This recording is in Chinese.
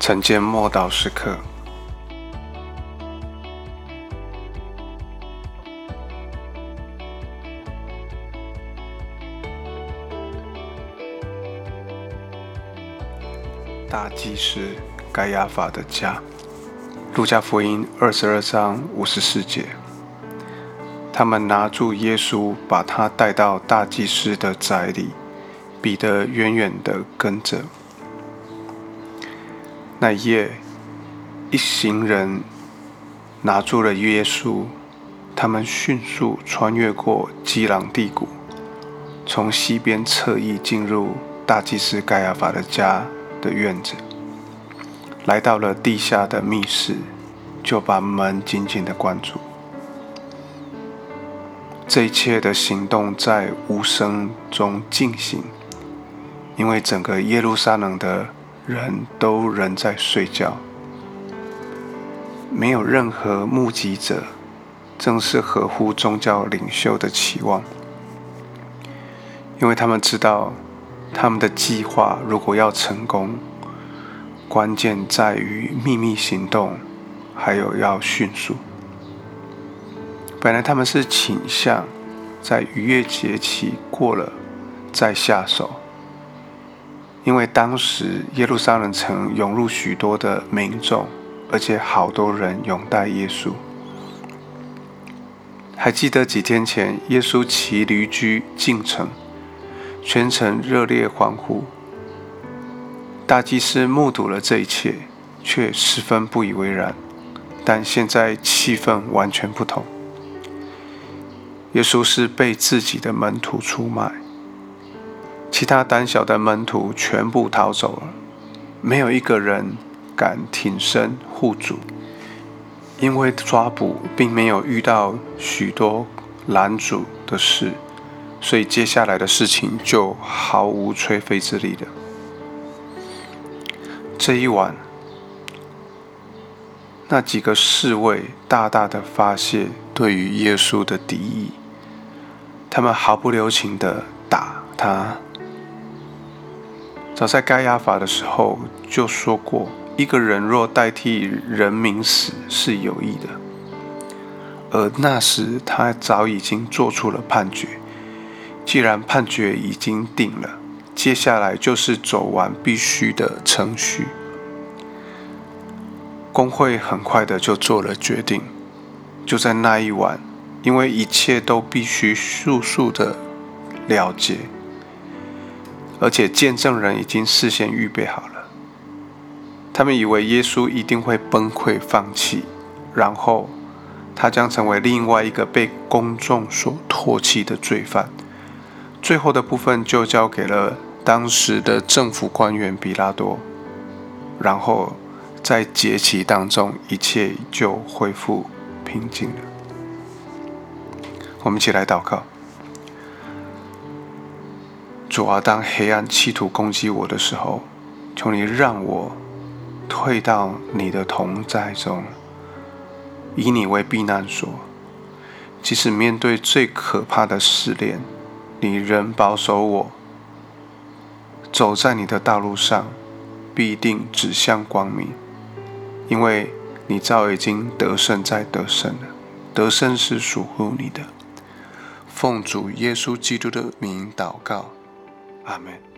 晨间默祷时刻，大祭司盖亚法的家，路加福音二十二章五十四节，他们拿住耶稣，把他带到大祭司的宅里，彼得远远的跟着。那一夜，一行人拿住了耶稣，他们迅速穿越过基朗地谷，从西边侧翼进入大祭司盖亚法的家的院子，来到了地下的密室，就把门紧紧的关住。这一切的行动在无声中进行，因为整个耶路撒冷的。人都仍在睡觉，没有任何目击者，正是合乎宗教领袖的期望，因为他们知道，他们的计划如果要成功，关键在于秘密行动，还有要迅速。本来他们是倾向在逾越节期过了再下手。因为当时耶路撒冷城涌入许多的民众，而且好多人拥戴耶稣。还记得几天前耶稣骑驴驹进城，全城热烈欢呼。大祭司目睹了这一切，却十分不以为然。但现在气氛完全不同。耶稣是被自己的门徒出卖。其他胆小的门徒全部逃走了，没有一个人敢挺身护主，因为抓捕并没有遇到许多拦阻的事，所以接下来的事情就毫无吹灰之力的。这一晚，那几个侍卫大大的发泄对于耶稣的敌意，他们毫不留情的打他。早在盖亚法的时候就说过，一个人若代替人民死是有益的。而那时他早已经做出了判决。既然判决已经定了，接下来就是走完必须的程序。工会很快的就做了决定。就在那一晚，因为一切都必须速速的了结。而且见证人已经事先预备好了，他们以为耶稣一定会崩溃放弃，然后他将成为另外一个被公众所唾弃的罪犯。最后的部分就交给了当时的政府官员比拉多，然后在节期当中，一切就恢复平静了。我们一起来祷告。主啊，当黑暗企图攻击我的时候，求你让我退到你的同在中，以你为避难所。即使面对最可怕的试炼，你仍保守我。走在你的道路上，必定指向光明，因为你早已经得胜在得胜了。得胜是属乎你的。奉主耶稣基督的名祷告。 아멘.